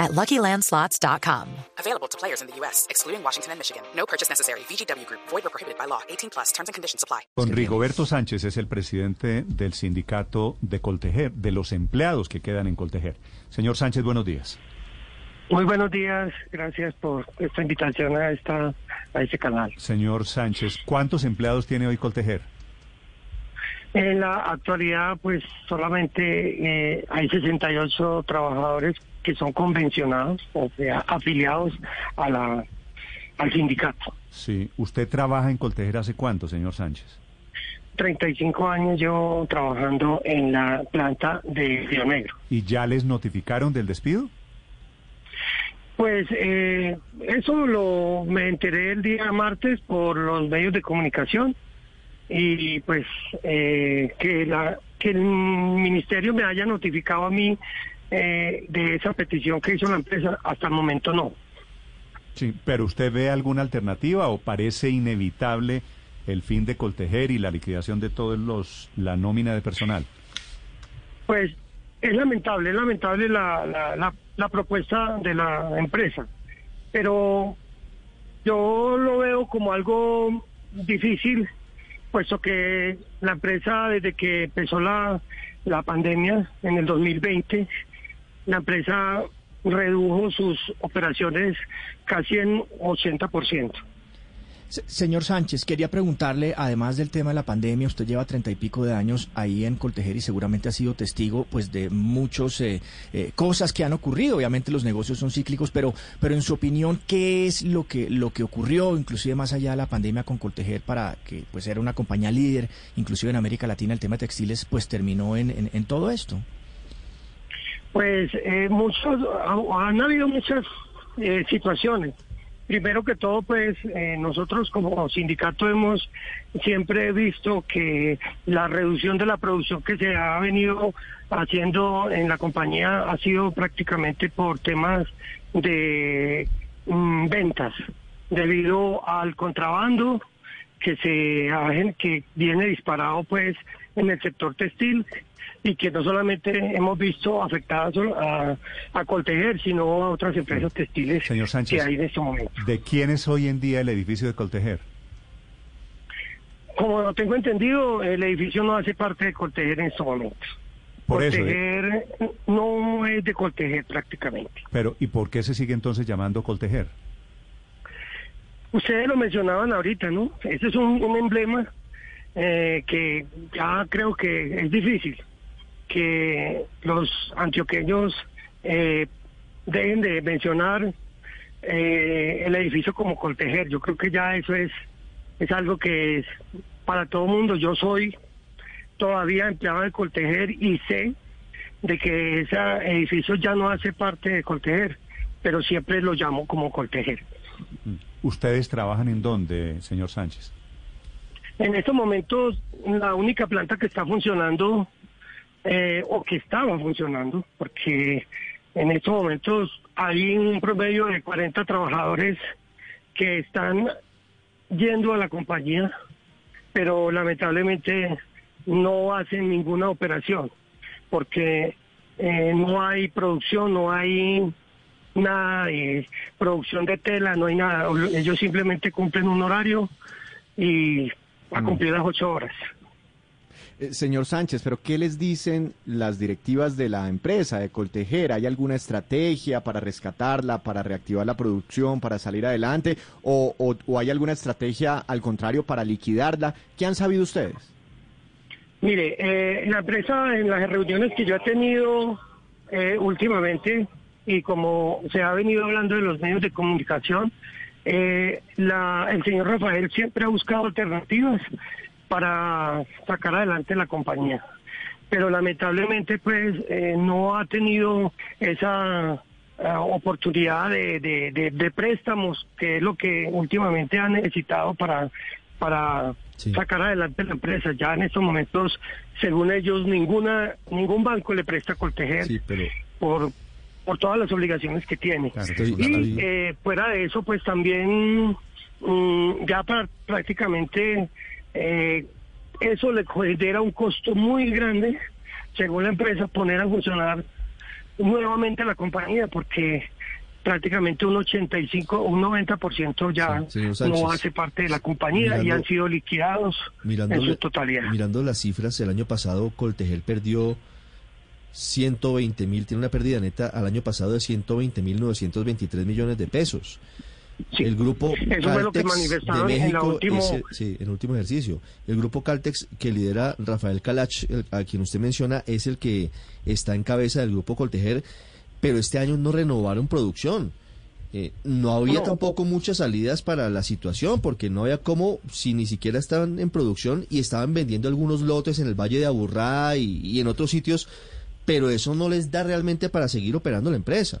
at LuckyLandSlots.com. Available to players in the U.S., excluding Washington and Michigan. No purchase necessary. VGW Group. Void or prohibited by law. 18 plus. Terms and conditions apply. Don Rigoberto Sánchez es el presidente del sindicato de Coltejer, de los empleados que quedan en Coltejer. Señor Sánchez, buenos días. Muy buenos días, gracias por esta invitación a esta a este canal. Señor Sánchez, ¿cuántos empleados tiene hoy Coltejer? En la actualidad, pues solamente eh, hay 68 trabajadores que son convencionados, o sea, afiliados a la al sindicato. Sí, ¿usted trabaja en Coltejer hace cuánto, señor Sánchez? 35 años llevo trabajando en la planta de Río Negro. ¿Y ya les notificaron del despido? Pues eh, eso lo me enteré el día martes por los medios de comunicación y pues eh, que la que el ministerio me haya notificado a mí eh, de esa petición que hizo la empresa hasta el momento no. Sí, pero ¿usted ve alguna alternativa o parece inevitable el fin de Coltejer y la liquidación de todos los la nómina de personal? Pues es lamentable, es lamentable la, la, la, la propuesta de la empresa, pero yo lo veo como algo difícil, puesto que la empresa desde que empezó la, la pandemia en el 2020, la empresa redujo sus operaciones casi en 80%. Se- Señor Sánchez, quería preguntarle, además del tema de la pandemia, usted lleva treinta y pico de años ahí en Coltejer y seguramente ha sido testigo pues de muchas cosas que han ocurrido. Obviamente los negocios son cíclicos, pero, pero en su opinión, ¿qué es lo que, lo que ocurrió, inclusive más allá de la pandemia con Coltejer, para que pues era una compañía líder, inclusive en América Latina, el tema de textiles, pues terminó en, todo esto? Pues eh, muchos, ha- han habido muchas eh, situaciones. Primero que todo, pues eh, nosotros como sindicato hemos siempre visto que la reducción de la producción que se ha venido haciendo en la compañía ha sido prácticamente por temas de mm, ventas, debido al contrabando que se ha- que viene disparado pues en el sector textil y que no solamente hemos visto afectadas a, a Coltejer, sino a otras empresas textiles Señor Sánchez. que hay en este momento. ¿De quién es hoy en día el edificio de Coltejer? Como tengo entendido, el edificio no hace parte de Coltejer en este momento. Por eso, ¿eh? Coltejer no es de Coltejer prácticamente. Pero, ¿y por qué se sigue entonces llamando Coltejer? Ustedes lo mencionaban ahorita, ¿no? Ese es un, emblema eh, que ya creo que es difícil que los antioqueños eh, dejen de mencionar eh, el edificio como Coltejer. Yo creo que ya eso es, es algo que es para todo el mundo. Yo soy todavía empleado de Coltejer y sé de que ese edificio ya no hace parte de Coltejer, pero siempre lo llamo como Coltejer. ¿Ustedes trabajan en dónde, señor Sánchez? En estos momentos, la única planta que está funcionando, eh, o que estaba funcionando, porque en estos momentos hay un promedio de 40 trabajadores que están yendo a la compañía, pero lamentablemente no hacen ninguna operación, porque eh, no hay producción, no hay nada de producción de tela, no hay nada. Ellos simplemente cumplen un horario y a cumplir las ocho horas. Eh, Señor Sánchez, pero ¿qué les dicen las directivas de la empresa, de Coltejer? ¿Hay alguna estrategia para rescatarla, para reactivar la producción, para salir adelante? ¿O, o- o hay alguna estrategia, al contrario, para liquidarla? ¿Qué han sabido ustedes? Mire, eh, la empresa en las reuniones que yo he tenido eh, últimamente y como se ha venido hablando de los medios de comunicación, eh, la, el señor Rafael siempre ha buscado alternativas para sacar adelante la compañía. Pero lamentablemente pues eh, no ha tenido esa eh, oportunidad de, de, de- de préstamos, que es lo que últimamente ha necesitado para para Sí. sacar adelante la empresa. Ya en estos momentos, según ellos, ninguna ningún banco le presta a Coltejer Sí, pero por, por todas las obligaciones que tiene. Claro, Y eh, fuera de eso, pues también mm, ya para prácticamente eh, eso le genera un costo muy grande, según la empresa, poner a funcionar nuevamente la compañía, porque prácticamente un 85 o un 90% ya Sí, señor Sánchez. no hace parte de la compañía y han sido liquidados en su totalidad. mirando las cifras, el año pasado Coltegel perdió 120 mil, tiene una pérdida neta al año pasado de 120 mil 923 millones de pesos. Sí. El grupo Caltex de en México, último- ese- sí, en el último ejercicio. El grupo Caltex que lidera Rafael Calach, el- a quien usted menciona, es el que está en cabeza del grupo Coltejer, pero este año no renovaron producción. Eh, no había No. tampoco muchas salidas para la situación, porque no había cómo, si ni siquiera estaban en producción y estaban vendiendo algunos lotes en el Valle de Aburrá y, y en otros sitios, pero eso no les da realmente para seguir operando la empresa.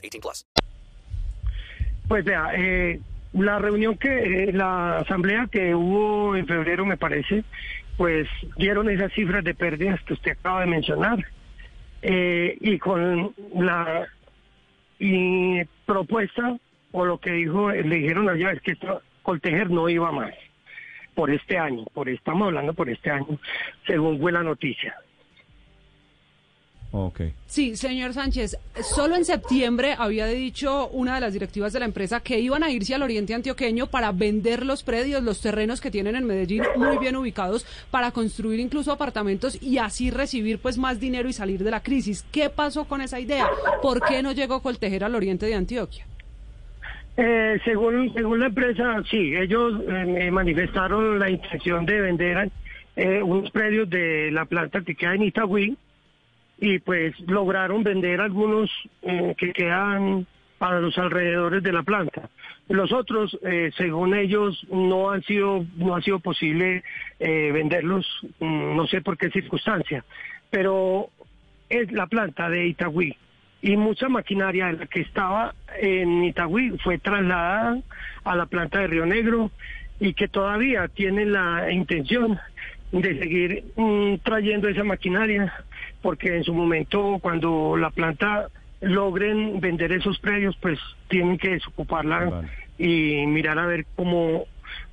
18 plus. Pues vea, eh, la reunión que, eh, la asamblea que hubo en febrero, me parece, pues dieron esas cifras de pérdidas que usted acaba de mencionar. Eh, y con la y propuesta, o lo que dijo, le dijeron allá, es que esto, Coltejer no iba más por este año, por estamos hablando por este año, según fue la noticia. Sí, señor Sánchez, solo en septiembre había dicho una de las directivas de la empresa que iban a irse al oriente antioqueño para vender los predios, los terrenos que tienen en Medellín muy bien ubicados para construir incluso apartamentos y así recibir pues más dinero y salir de la crisis. ¿Qué pasó con esa idea? ¿Por qué no llegó Coltejer al oriente de Antioquia? Eh, según, según la empresa, sí, ellos eh, manifestaron la intención de vender eh, unos predios de la planta que queda en Itagüí y pues lograron vender algunos eh, que quedan a los alrededores de la planta. Los otros, eh, según ellos, no han sido no ha sido posible eh, venderlos, mm, no sé por qué circunstancia, pero es la planta de Itagüí y mucha maquinaria de la que estaba en Itagüí fue trasladada a la planta de Río Negro y que todavía tienen la intención de seguir mm, trayendo esa maquinaria porque en su momento cuando la planta logren vender esos predios pues tienen que desocuparla Vale. y mirar a ver cómo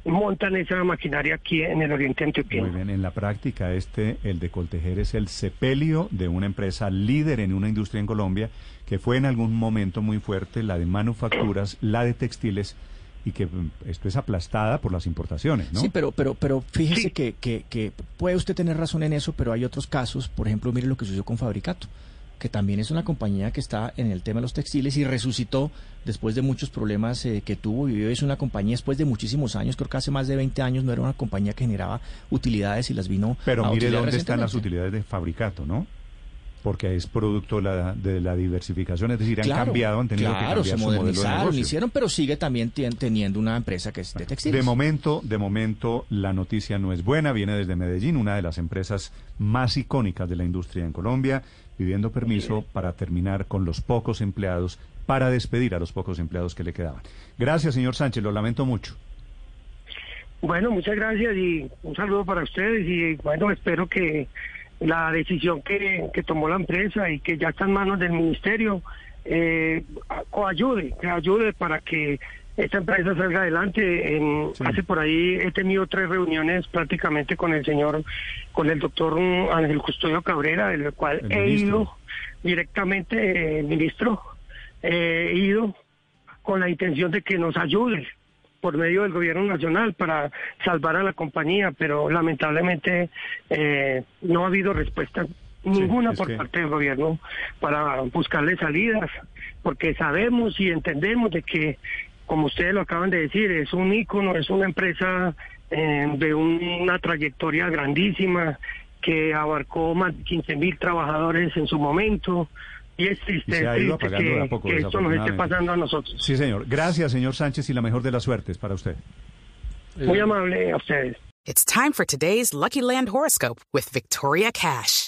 montan esa maquinaria aquí en el oriente Muy antioqueño. bien, en la práctica este, el de Coltejer, es el sepelio de una empresa líder en una industria en Colombia que fue en algún momento muy fuerte, la de manufacturas, la de textiles, y que mm, esto es aplastada por las importaciones, ¿no? Sí, pero, pero, pero fíjese Sí. que, que, que puede usted tener razón en eso, pero hay otros casos, por ejemplo, mire lo que sucedió con Fabricato, que también es una compañía que está en el tema de los textiles y resucitó después de muchos problemas eh, que tuvo y vivió. Es una compañía después de muchísimos años, creo que hace más de 20 años no era una compañía que generaba utilidades y las vino Pero a mire dónde están las utilidades de Fabricato, ¿no? Porque es producto la- de la diversificación, es decir, han Claro, cambiado, han tenido claro, que se cambiar su modelo de modernizaron, negocio. hicieron, pero sigue también teniendo una empresa que es de textiles. De momento, de momento, la noticia no es buena. Viene desde Medellín, una de las empresas más icónicas de la industria en Colombia, pidiendo permiso para terminar con los pocos empleados, para despedir a los pocos empleados que le quedaban. Gracias, señor Sánchez, lo lamento mucho. Bueno, muchas gracias y un saludo para ustedes y bueno, espero que la decisión que, que tomó la empresa y que ya está en manos del ministerio eh, coayude, que ayude para que esta empresa salga adelante. En, Sí. Hace por ahí he tenido tres reuniones prácticamente con el señor, con el doctor Ángel Custodio Cabrera, del cual El he ministro. ido directamente, eh, ministro, eh, he ido con la intención de que nos ayude por medio del gobierno nacional para salvar a la compañía, pero lamentablemente eh, no ha habido respuesta ninguna por que- parte del gobierno para buscarle salidas, porque sabemos y entendemos de que, como ustedes lo acaban de decir, es un ícono, es una empresa eh, de una trayectoria grandísima que abarcó más de 15 mil trabajadores en su momento. Y es triste, Y se ha ido triste apagando de a que, poco, que esto nos esté pasando a nosotros. Sí, señor. Gracias, señor Sánchez, y la mejor de las suertes para usted. Muy amable a ustedes. It's time for today's Lucky Land horoscope with Victoria Cash.